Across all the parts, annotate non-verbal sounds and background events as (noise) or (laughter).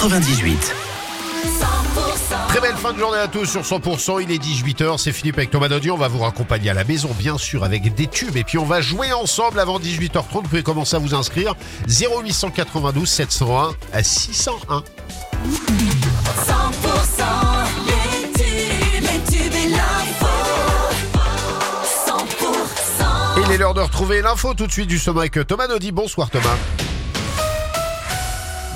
98. Très belle fin de journée à tous sur 100%. Il est 18h. C'est Philippe avec Thomas Dodier. On va vous raccompagner à la maison, bien sûr, avec des tubes. Et puis, on va jouer ensemble avant 18h30. Vous pouvez commencer à vous inscrire. 0892 701 à 601. 100% les tubes, les tubes et l'info. 100% Il est l'heure de retrouver l'info tout de suite du sommet avec Thomas Dodi. Bonsoir Thomas.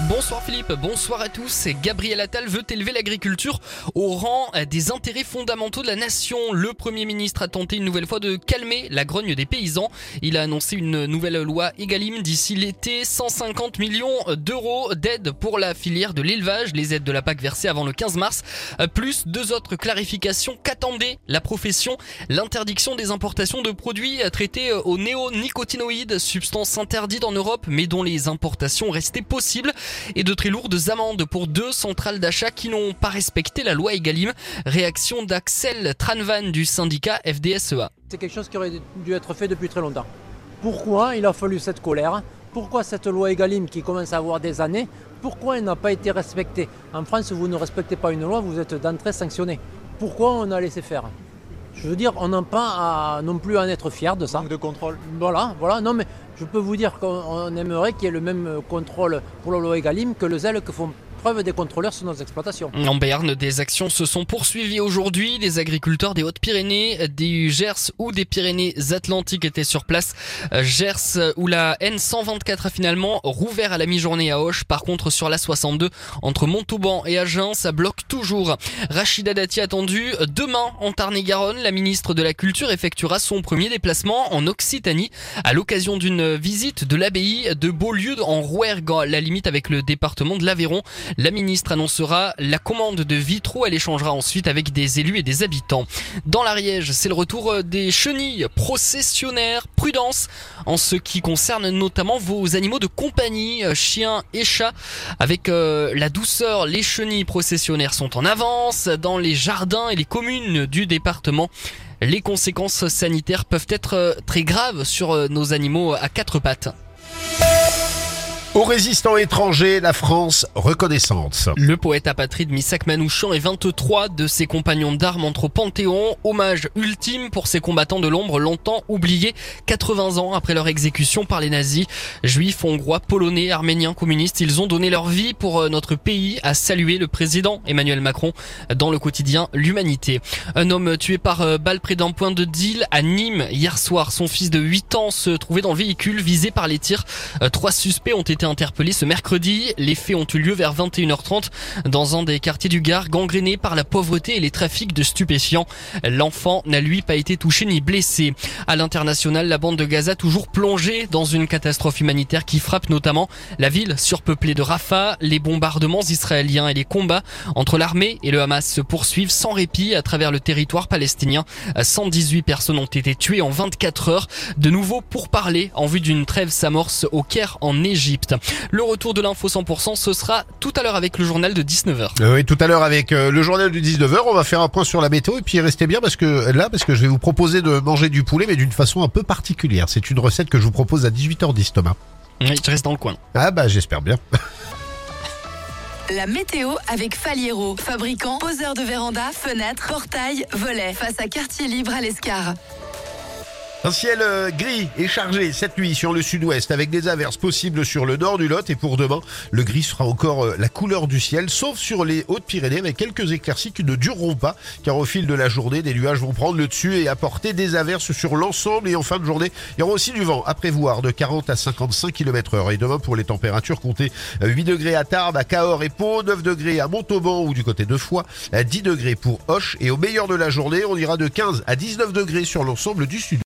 Bonsoir Philippe, bonsoir à tous. Gabriel Attal veut élever l'agriculture au rang des intérêts fondamentaux de la nation. Le Premier ministre a tenté une nouvelle fois de calmer la grogne des paysans. Il a annoncé une nouvelle loi Egalim d'ici l'été, 150 millions d'euros d'aide pour la filière de l'élevage, les aides de la PAC versées avant le 15 mars, plus deux autres clarifications qu'attendait la profession, l'interdiction des importations de produits traités aux néonicotinoïdes, substances interdites en Europe mais dont les importations restaient possibles et de très lourdes amendes pour deux centrales d'achat qui n'ont pas respecté la loi Egalim. Réaction d'Axel Tranvan du syndicat FDSEA. C'est quelque chose qui aurait dû être fait depuis très longtemps. Pourquoi il a fallu cette colère? Pourquoi cette loi Egalim qui commence à avoir des années Pourquoi elle n'a pas été respectée? En France, vous ne respectez pas une loi, vous êtes d'entrée sanctionné. Pourquoi on a laissé faire? Je veux dire, on n'a pas à, non plus à en être fier de ça. Manque de contrôle. Voilà, voilà. Non, mais je peux vous dire qu'on aimerait qu'il y ait le même contrôle pour la loi Egalim que le zèle que font des. En Berne, des actions se sont poursuivies aujourd'hui. Les agriculteurs des Hautes-Pyrénées, du Gers ou des Pyrénées-Atlantiques étaient sur place. Gers où la N124 a finalement rouvert à la mi-journée à Auch. Par contre, sur la 62 entre Montauban et Agen, ça bloque toujours. Rachida Dati attendu demain en Tarn-et-Garonne. La ministre de la Culture effectuera son premier déplacement en Occitanie à l'occasion d'une visite de l'abbaye de Beaulieu en Rouergue, la limite avec le département de l'Aveyron. La ministre annoncera la commande de vitraux. Elle échangera ensuite avec des élus et des habitants. Dans l'Ariège, c'est le retour des chenilles processionnaires. Prudence en ce qui concerne notamment vos animaux de compagnie, chiens et chats. Avec euh, la douceur, les chenilles processionnaires sont en avance dans les jardins et les communes du département. Les conséquences sanitaires peuvent être euh, très graves sur euh, nos animaux à quatre pattes. Aux résistants étrangers, la France reconnaissante. Le poète apatride Missak Manouchian et 23 de ses compagnons d'armes entrent au Panthéon. Hommage ultime pour ces combattants de l'ombre longtemps oubliés 80 ans après leur exécution par les nazis. Juifs, hongrois, polonais, arméniens, communistes, ils ont donné leur vie pour euh, notre pays, a salué le président Emmanuel Macron dans le quotidien L'Humanité. Un homme tué par euh, balle près d'un point de deal à Nîmes hier soir. Son fils de 8 ans se trouvait dans le véhicule visé par les tirs. Euh, Trois suspects ont été interpellé ce mercredi. Les faits ont eu lieu vers 21h30 dans un des quartiers du Gard, gangréné par la pauvreté et les trafics de stupéfiants. L'enfant n'a lui pas été touché ni blessé. À l'international, la bande de Gaza toujours plongée dans une catastrophe humanitaire qui frappe notamment la ville surpeuplée de Rafah. Les bombardements israéliens et les combats entre l'armée et le Hamas se poursuivent sans répit à travers le territoire palestinien. 118 personnes ont été tuées en 24 heures. De nouveau pour parler en vue d'une trêve s'amorce au Caire en Égypte. Le retour de l'info 100%, ce sera tout à l'heure avec le journal de 19h. Euh, oui, tout à l'heure avec euh, le journal du 19h, on va faire un point sur la météo et puis restez bien parce que là, parce que je vais vous proposer de manger du poulet mais d'une façon un peu particulière. C'est une recette que je vous propose à 18h10 Thomas. Oui, je reste dans le coin. Ah bah j'espère bien. (laughs) La météo avec Faliero, fabricant, poseur de véranda, fenêtres, portail, volets, face à quartier libre à l'Escar. Un ciel euh, gris et chargé cette nuit sur le sud-ouest avec des averses possibles sur le nord du Lot. Et pour demain, le gris sera encore euh, la couleur du ciel sauf sur les Hautes-Pyrénées avec quelques éclaircies qui ne dureront pas car au fil de la journée, des nuages vont prendre le dessus et apporter des averses sur l'ensemble. Et en fin de journée, il y aura aussi du vent à prévoir de 40 à 55 km heure. Et demain pour les températures comptez 8 degrés à Tarbes, à Cahors et Pau, 9 degrés à Montauban ou du côté de Foix, 10 degrés pour Hoche. Et au meilleur de la journée, on ira de 15 à 19 degrés sur l'ensemble du sud.